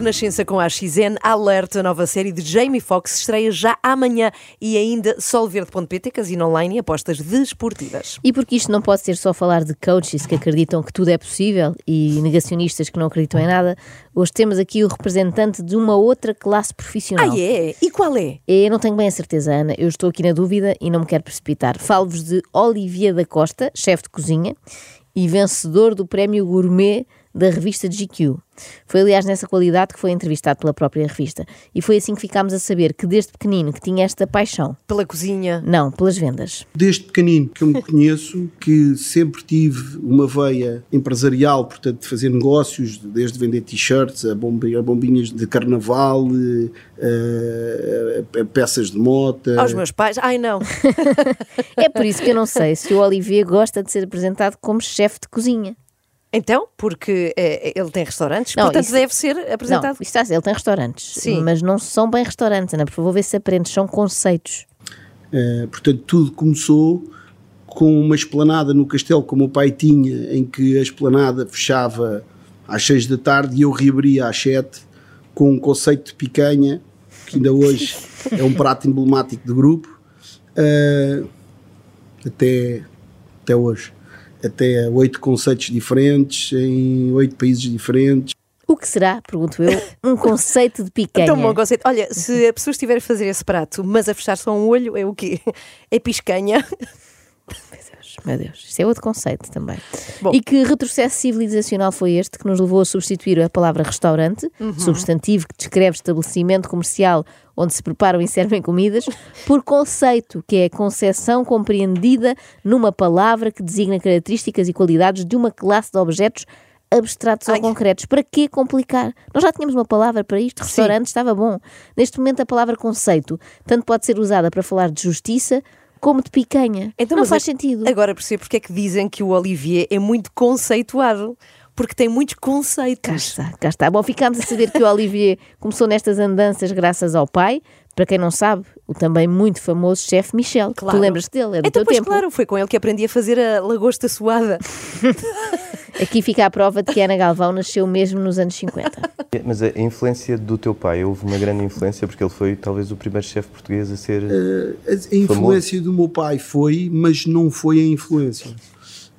Renascença com a XN, alerta, nova série de Jamie Foxx estreia já amanhã e ainda solverde.pt, casino online e apostas desportivas. E porque isto não pode ser só falar de coaches que acreditam que tudo é possível e negacionistas que não acreditam em nada, hoje temos aqui o representante de uma outra classe profissional. Ah, é? E qual é? Eu não tenho bem a certeza, Ana, eu estou aqui na dúvida e não me quero precipitar. Falo-vos de Olivia da Costa, chefe de cozinha e vencedor do prémio Gourmet da revista GQ. Foi, aliás, nessa qualidade que foi entrevistado pela própria revista. E foi assim que ficámos a saber que desde pequenino que tinha esta paixão. Pela cozinha? Não, pelas vendas. Desde pequenino que eu me conheço, que sempre tive uma veia empresarial, portanto, de fazer negócios, desde vender t-shirts a, bombinhas de carnaval, a, a, a peças de moto. Aos meus pais? Ai, não. é por isso que eu não sei se o Olivier gosta de ser apresentado como chefe de cozinha. Então, porque é, ele tem restaurantes, não, portanto isso, deve ser apresentado. Não, está, ele tem restaurantes, Sim. mas não são bem restaurantes, Ana, por favor, vê se aprendes, são conceitos. É, portanto, tudo começou com uma esplanada no castelo que o meu pai tinha, em que a esplanada fechava às seis da tarde e eu reabria às sete, com um conceito de picanha, que ainda hoje é um prato emblemático do grupo, uh, até, até hoje até oito conceitos diferentes em oito países diferentes. O que será, pergunto eu, um conceito de picanha? Tão bom conceito. Olha, se a pessoa estiver a fazer esse prato, mas a fechar só um olho, é o quê? É piscanha. Meu Deus, isso é outro conceito também. Bom. E que retrocesso civilizacional foi este que nos levou a substituir a palavra restaurante, uhum. substantivo que descreve estabelecimento comercial onde se preparam e servem comidas, por conceito, que é a concepção compreendida numa palavra que designa características e qualidades de uma classe de objetos abstratos Ai. ou concretos. Para que complicar? Nós já tínhamos uma palavra para isto, restaurante Sim. estava bom. Neste momento a palavra conceito tanto pode ser usada para falar de justiça como de picanha. Então, não faz sentido. Agora percebo porque é que dizem que o Olivier é muito conceituado. Porque tem muitos conceitos. Cá está, cá está. Bom, ficámos a saber que o Olivier começou nestas andanças graças ao pai. Para quem não sabe, o também muito famoso chefe Michel. Claro. Tu lembras dele? É do então, teu pois tempo. claro, foi com ele que aprendi a fazer a lagosta suada. Aqui fica a prova de que Ana Galvão nasceu mesmo nos anos 50. Mas a influência do teu pai, houve uma grande influência, porque ele foi talvez o primeiro chefe português a ser. Uh, a, influência famoso. do meu pai foi, mas não foi a influência.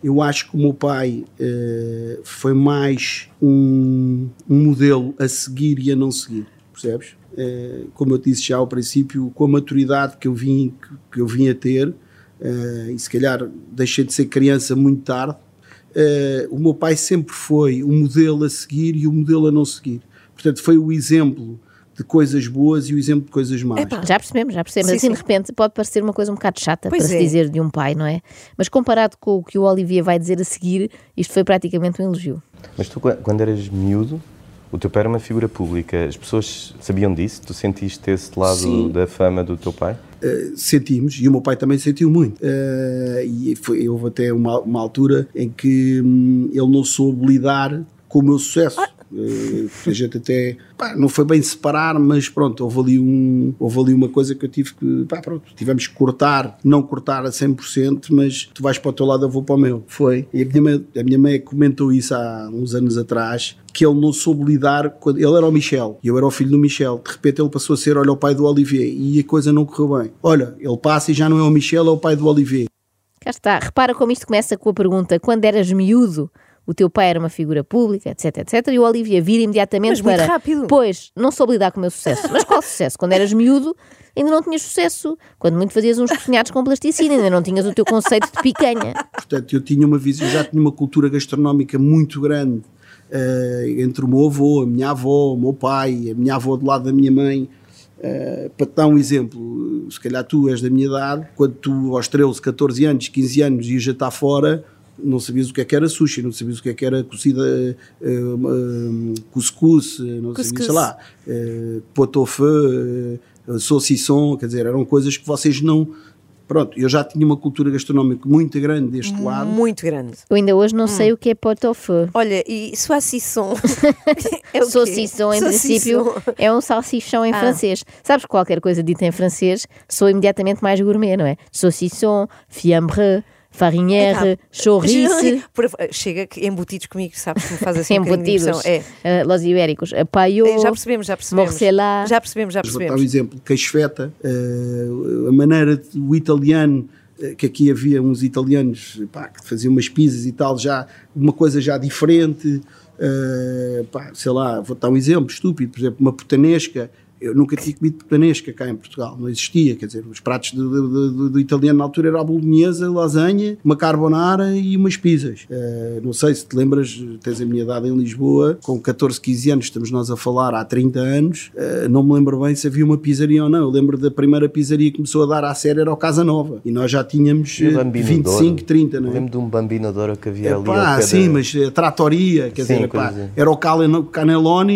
Eu acho que o meu pai uh, foi mais um, um, modelo a seguir e a não seguir, percebes? Uh, como eu disse já ao princípio, com a maturidade que eu vim, que, que eu vim a ter, uh, e se calhar deixei de ser criança muito tarde, o meu pai sempre foi o modelo a seguir e o modelo a não seguir. Portanto, foi o exemplo de coisas boas e o exemplo de coisas más. Epa, já percebemos, já percebemos. Sim, assim, sim. de repente, pode parecer uma coisa um bocado chata pois para é. se dizer de um pai, não é? Mas comparado com o que o Olivier vai dizer a seguir, isto foi praticamente um elogio. Mas tu, quando eras miúdo, o teu pai era uma figura pública. As pessoas sabiam disso? Tu sentiste esse lado sim. da fama do teu pai? Uh, sentimos, e o meu pai também sentiu muito. Uh, e foi, houve até uma, uma altura em que hum, ele não soube lidar com o meu sucesso. Ah a gente até pá, não foi bem separar, mas pronto, houve ali, um, houve ali uma coisa que eu tive que, pá, pronto, tivemos que cortar, não cortar a 100%, mas tu vais para o teu lado, eu vou para o meu. Foi. E a minha mãe, a minha mãe comentou isso há uns anos atrás, que ele não soube lidar, quando, ele era o Michel, e eu era o filho do Michel, de repente ele passou a ser, olha, o pai do Olivier, e a coisa não correu bem. Olha, ele passa e já não é o Michel, é o pai do Olivier. Cá está, repara como isto começa com a pergunta, quando eras miúdo, o teu pai era uma figura pública, etc, etc. E o Olivia vira imediatamente Mas para. rápido. Pois, não soube lidar com o meu sucesso. Mas qual sucesso? Quando eras miúdo, ainda não tinhas sucesso. Quando muito fazias uns cozinhados com plasticina, ainda não tinhas o teu conceito de picanha. Portanto, eu tinha uma visão, já tinha uma cultura gastronómica muito grande uh, entre o meu avô, a minha avó, o meu pai, a minha avó do lado da minha mãe. Uh, para te dar um exemplo, se calhar tu és da minha idade, quando tu aos 13, 14 anos, 15 anos ias já estar fora, não sabias o que é que era sushi, não sabias o que é que era cozida uh, uh, cuscuz, não cuscuz. sabias, sei lá, uh, pot-au-feu, uh, saucisson, quer dizer, eram coisas que vocês não Pronto, eu já tinha uma cultura gastronómica muito grande deste lado. Muito grande. Eu ainda hoje não hum. sei o que é pot-au-feu. Olha, e saucisson? é saucisson, em princípio, é um salsichão em ah. francês. Sabes, qualquer coisa dita em francês sou imediatamente mais gourmet, não é? Saucisson, fiambre, Farinière, chourice. Por- Chega que embutidos comigo, sabes que me faz assim um bocadinho de Embutidos, impressão. É. eh, los ibéricos, a paio, É, Já percebemos, já percebemos. morcelá. Já percebemos, já Vou dar um percebemos. exemplo, queixo-feta, eh, a maneira de- o italiano, que aqui havia uns italianos pá, que faziam umas pizzas e tal, já uma coisa já diferente, eh, pá, sei lá, vou dar um exemplo estúpido, por exemplo, uma putanesca, eu nunca tinha comido putanesca cá em Portugal, não existia, quer dizer, os pratos do, italiano na altura era a bolonhesa, lasanha, uma carbonara e umas pizzas. Eh, não sei se te lembras, tens a minha idade em Lisboa, com 14, 15 anos, estamos nós a falar há 30 anos, eh, não me lembro bem se havia uma pizzaria ou não. Eu lembro da primeira pizzaria que começou a dar à série era o Casa Nova. E nós já tínhamos E o eh, Bambino 25, Douro? 30, não é? Lembro de um Bambino Douro que havia ali ao Pá, pé sim, mas a tratoria, quer Sim, dizer, era o canelone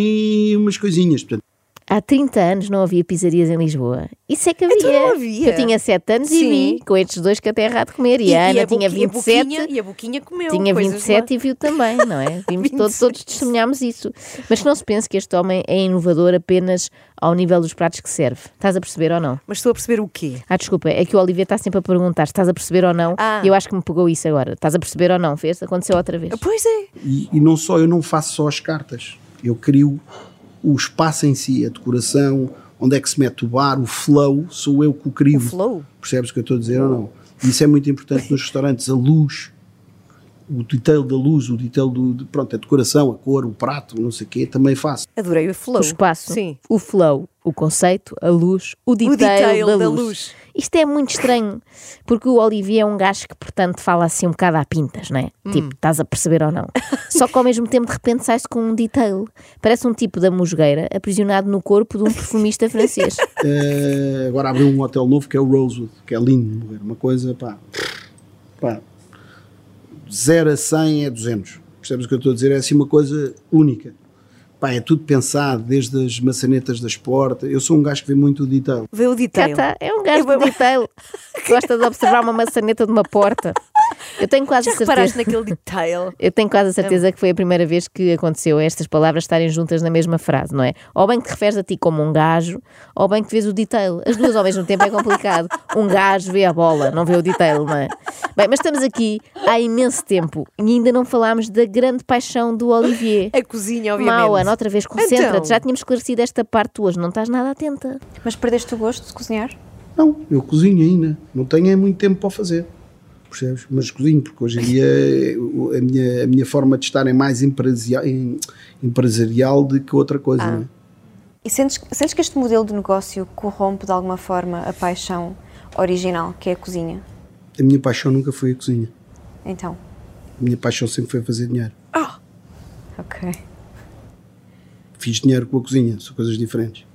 e umas coisinhas. Portanto, Há 30 anos não havia pizzarias em Lisboa. Isso é que havia. Então não havia? Eu tinha 7 anos e Sim. vi, com estes dois que até é errado comer. E, a Ana tinha Boquinha- 27. Boquinha, e a Boquinha comeu. Tinha coisas 27 lá. e viu também, não é? Vimos todos, 27. todos testemunhámos isso. Mas que não se pense que este homem é inovador apenas ao nível dos pratos que serve. Estás a perceber ou não? Mas estou a perceber o quê? Ah, desculpa, é que o Olivier está sempre a perguntar: estás a perceber ou não? Ah. E eu acho que me pegou isso agora. Estás a perceber ou não? Fez? Aconteceu outra vez. Pois é. E, e não só, eu não faço só as cartas. Eu crio o espaço em si, a decoração, onde é que se mete o bar, o flow, sou eu que o crio. O flow? Percebes o que eu estou a dizer ou não? Isso é muito importante nos restaurantes, a luz, o detail da luz, o detail do, de, pronto, a decoração, a cor, o prato, não sei o quê, também faço. Adorei o flow. O espaço, Sim. o flow, o conceito, a luz, o detail, detail da, da luz. luz. Isto é muito estranho, porque o Olivier é um gajo que, portanto, fala assim um bocado a pintas, não é? Hum. Tipo, estás a perceber ou não? Só que ao mesmo tempo, de repente, sai-se com um detail. Parece um tipo da musgueira aprisionado no corpo de um perfumista francês. Eh, agora abriu um hotel novo que é o Rosewood, que é lindo, morrer, uma coisa, pá, pá, 0 a 100 é 200. Percebes o que eu estou a dizer? É assim uma coisa única. Pá, é tudo pensado, desde as maçanetas das portas. Eu sou um gajo que vê muito o detail. Vê o detail. está, é um gajo de detail. Gosta de observar uma maçaneta de uma porta. Eu tenho quase Já a certeza. naquele detail? Eu tenho quase a certeza que foi a primeira vez que aconteceu estas palavras estarem juntas na mesma frase, não é? Ou bem que te referes a ti como um gajo, ou bem que vês o detail. As duas ao mesmo tempo é complicado. Um gajo vê a bola, não vê o detail, não é? Bem, mas estamos aqui há imenso tempo e ainda não falámos da grande paixão do Olivier. A cozinha, obviamente. Mau, Ana, outra vez, concentra-te. Então. Já tínhamos esclarecido esta parte hoje, não estás nada atenta. Mas perdeste o gosto de cozinhar? Não, eu cozinho ainda. Não tenho é muito tempo para o fazer. Percebes? Mas cozinho, porque hoje em dia o- a minha, a minha forma de estar é mais empresarial, em- empresarial do que outra coisa, não é? E sentes, sentes que este modelo de negócio corrompe de alguma forma a paixão original, que é a cozinha? A minha paixão nunca foi a cozinha. Então, A minha paixão sempre foi fazer dinheiro. ok. Fiz dinheiro com a cozinha, são coisas diferentes.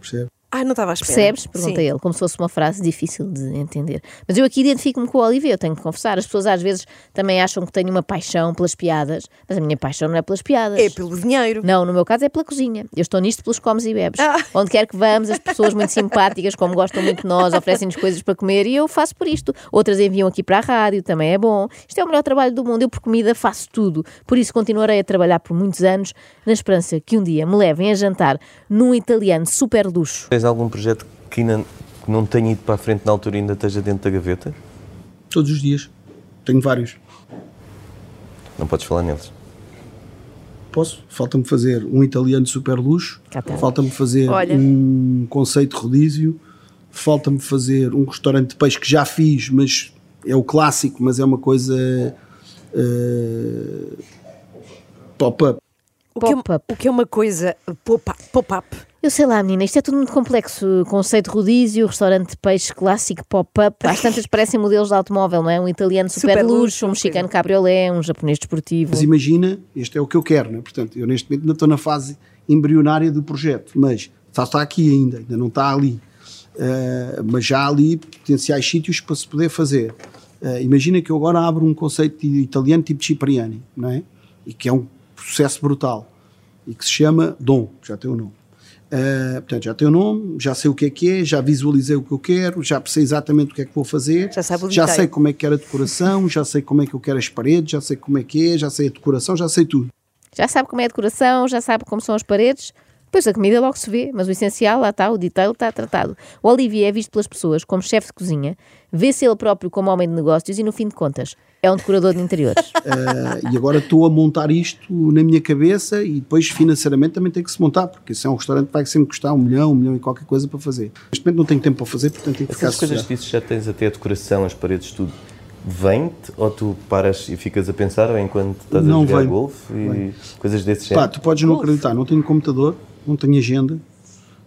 Percebe? Não estava à espera. Percebes? Pergunta Sim. ele, como se fosse uma frase difícil de entender. Mas eu aqui identifico-me com o Olivier, eu tenho que confessar. As pessoas às vezes também acham que tenho uma paixão pelas piadas, mas a minha paixão não é pelas piadas. É pelo dinheiro. Não, no meu caso é pela cozinha. Eu estou nisto pelos comes e bebes. Ah. Onde quer que vamos, as pessoas muito simpáticas, como gostam muito de nós, oferecem-nos coisas para comer e eu faço por isto. Outras enviam aqui para a rádio, também é bom. Isto é o melhor trabalho do mundo. Eu, por comida, faço tudo. Por isso, continuarei a trabalhar por muitos anos, na esperança que um dia me levem a jantar num italiano super luxo. Algum projeto que ainda não tenha ido para a frente na altura e ainda esteja dentro da gaveta? Todos os dias. Tenho vários. Não podes falar neles. Posso? Falta-me fazer um italiano super luxo, falta-me fazer Olha. um conceito rodízio, falta-me fazer um restaurante de peixe que já fiz, mas é o clássico, mas é uma coisa eh, pop-up. O que, é, Pop-up. o que é uma coisa pop-up. Eu sei lá, menina, isto é tudo muito complexo. Conceito rodízio, restaurante de peixe clássico, pop-up. Às tantas parecem modelos de automóvel, não é? Um italiano super, Super luxo, luxo, um mexicano cabriolé, um japonês desportivo. Mas imagina, este é o que eu quero, né? portanto, eu neste momento ainda estou na fase embrionária do projeto, mas só está aqui ainda, ainda não está ali. Eh, mas já há ali potenciais sítios para se poder fazer. Eh, imagina que eu agora abro um conceito de italiano tipo Cipriani, não é? E que é um processo brutal e que se chama Dom, já tem o nome. Eh, portanto, já tem o nome, já sei o que é que é, já visualizei o que eu quero, já sei exatamente o que é que vou fazer, Já sabe o já sei como é que quero a decoração, já sei como é que eu quero as paredes, já sei como é que é, já sei a decoração, já sei tudo. Já sabe como é a decoração, já sabe como são as paredes. Pois a comida logo se vê, mas o essencial, lá está, o detail está tratado. O Olivier é visto pelas pessoas como chefe de cozinha, vê-se ele próprio como homem de negócios e, no fim de contas, é um decorador de interiores. Uh, e agora estou a montar isto na minha cabeça e depois financeiramente também tem que se montar, porque se é um restaurante que vai sempre custar um milhão, um milhão e qualquer coisa para fazer. Neste momento não tenho tempo para fazer, portanto tenho que Essas ficar coisas que dizes, já tens até a decoração, as paredes, tudo. Vem-te ou tu paras e ficas a pensar enquanto estás Não a jogar vem. golfe e Vem. coisas desse Pá, género? tu podes não acreditar, não tenho computador, não tenho agenda,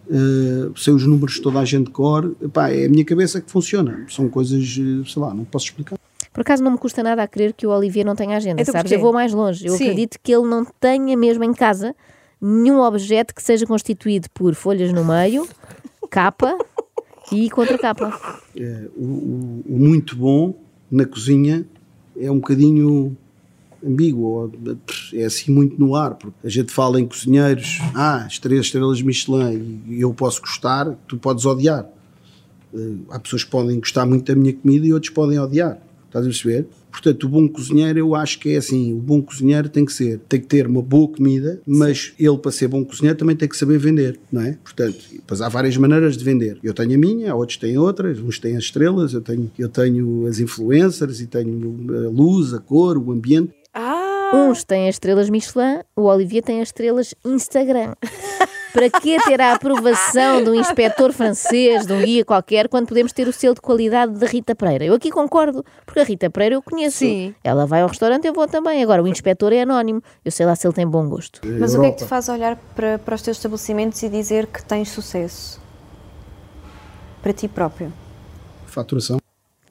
uh, sei os números de toda a gente de cor, Pá, é a minha cabeça que funciona. São coisas, eh, sei lá, não posso explicar. Por acaso não me custa nada a crer que o Olivier não tenha agenda, Então sabes? porquê? Eu vou mais longe. Eu Sim. acredito que ele não tenha mesmo em casa nenhum objeto que seja constituído por folhas no meio, capa e contracapa. Eh, o, o- o muito bom na cozinha é um bocadinho ambíguo, é assim muito no ar, porque a gente fala em cozinheiros, ah, as três estrelas Michelin, e eu posso gostar, tu podes odiar. Eh, há pessoas que podem gostar muito da minha comida e outros podem odiar. Estás a perceber? Portanto, o bom cozinheiro, eu acho que é assim: o bom cozinheiro tem que ser, tem que ter uma boa comida, mas ele, para ser bom cozinheiro, também tem que saber vender, não é? Portanto, depois há várias maneiras de vender. Eu tenho a minha, outros têm outras, uns têm as estrelas, eu tenho, eu tenho as influencers e tenho a luz, a cor, o ambiente. Ah, Uns têm as estrelas Michelin, o Olivier tem as estrelas Instagram. Para que ter a aprovação de um inspetor francês, de um guia qualquer, quando podemos ter o selo de qualidade da Rita Pereira? Eu aqui concordo, porque a Rita Pereira eu conheço. Sim. Ela vai ao restaurante, eu vou também. Agora, o inspetor é anónimo. Eu sei lá se ele tem bom gosto. Mas o que é que te Europa. faz olhar para, para os teus estabelecimentos e dizer que tens sucesso? Para ti próprio. Faturação.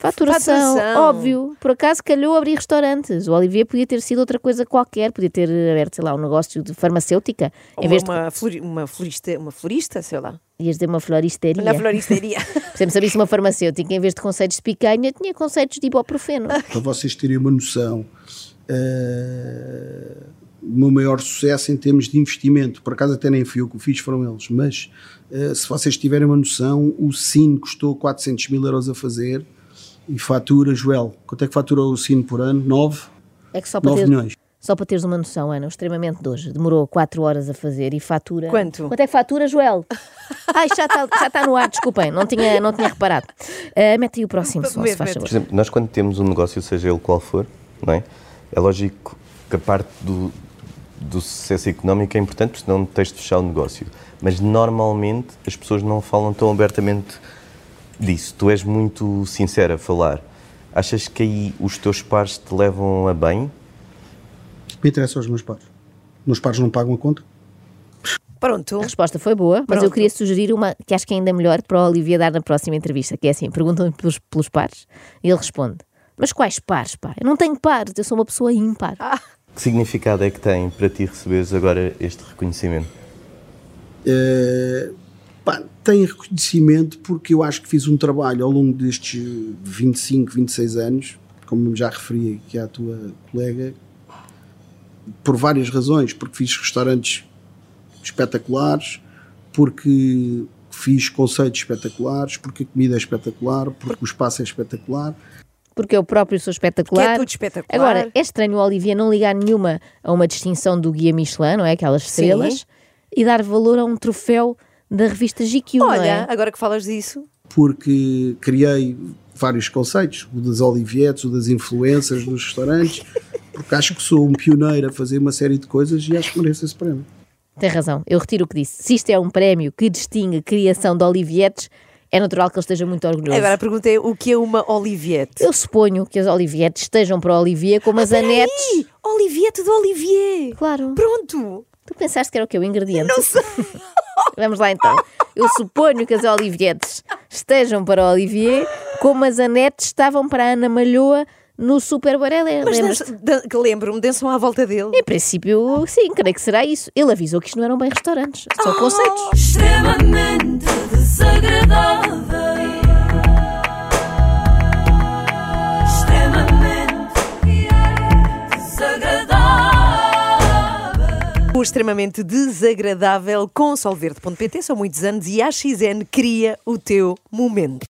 Faturação, Faturação. óbvio. Por acaso calhou abrir restaurantes. O Olivier podia ter sido outra coisa qualquer, podia ter aberto, sei lá, um negócio de farmacêutica. ou em vez de. uma, flori- uma florista, uma florista, sei lá. Ias dizer uma floristeria. Na floristeria. Por exemplo, se abrisse uma farmacêutica, em vez de conceitos de picanha, tinha conceitos de ibuprofeno. Para vocês terem uma noção, eh, o meu maior sucesso em termos de investimento, por acaso até nem fui eu que o fiz, foram eles, mas eh, se vocês tiverem uma noção, o Cine custou 400 mil euros a fazer e fatura, Joel, quanto é que fatura o Cine por ano? 9? É que só para, 9 ter, milhões. só para teres uma noção, Ana, o extremamente de hoje demorou 4 horas a fazer e fatura. Quanto? Quanto é que fatura, Joel? Ai, já está já está no ar, desculpem, não tinha, não tinha reparado. Uh, mete aí o próximo só, se faz favor. Por exemplo, nós quando temos um negócio, seja ele qual for, não é? É lógico que a parte do, do sucesso económico é importante, porque senão tens de fechar o negócio. Mas normalmente as pessoas não falam tão abertamente disso. Tu és muito sincera a falar. Achas que aí os teus pares te levam a bem? Me interessa aos meus pares. Meus pares não pagam a conta? Pronto. A resposta foi boa, mas eu Pronto. queria sugerir uma que acho que é ainda melhor para o Olivia dar na próxima entrevista, que é assim, perguntam-lhe pelos, pelos pares e ele responde, mas quais pares, pá? Eu não tenho pares, eu sou uma pessoa ímpar. Que significado é que tem para ti receberes agora este reconhecimento? Eh, pá, tem reconhecimento porque eu acho que fiz um trabalho ao longo destes 25, 26 anos, como já referi aqui à tua colega, por várias razões, porque fiz restaurantes espetaculares, porque fiz conceitos espetaculares, porque a comida é espetacular, porque o espaço é espetacular. porque eu próprio sou espetacular. Que é tudo espetacular. Agora, é estranho o Olivia não ligar nenhuma a uma distinção do guia Michelin, não é? Aquelas estrelas, e dar valor a um troféu da revista GQ, não Olha, é? agora que falas disso, porque criei vários conceitos, o das olivietes, o das influências nos restaurantes, porque acho que sou um pioneiro a fazer uma série de coisas e acho que mereço esse prémio. Tem razão, eu retiro o que disse. Se isto é um prémio que distingue a criação de Olivietes, é natural que ele esteja muito orgulhoso. agora a pergunta é o que é uma Oliviette? Eu suponho que as Olivietes estejam para o Olivier como as anetes. Ih, Oliviette do Olivier! Claro. Pronto! Tu pensaste que era o quê? O ingrediente? Não sei. Vamos lá então. Eu suponho que as Olivietes estejam para o Olivier como as anetes estavam para a Ana Malhoa no Super Barelé. Lembro-me, dançam à volta dele. Em princípio, sim, creio que será isso. Ele avisou que isto não eram bem restaurantes, são conceitos. extremamente desagradável. Extremamente desagradável com solverde.pt são muitos anos e a XN cria o teu momento.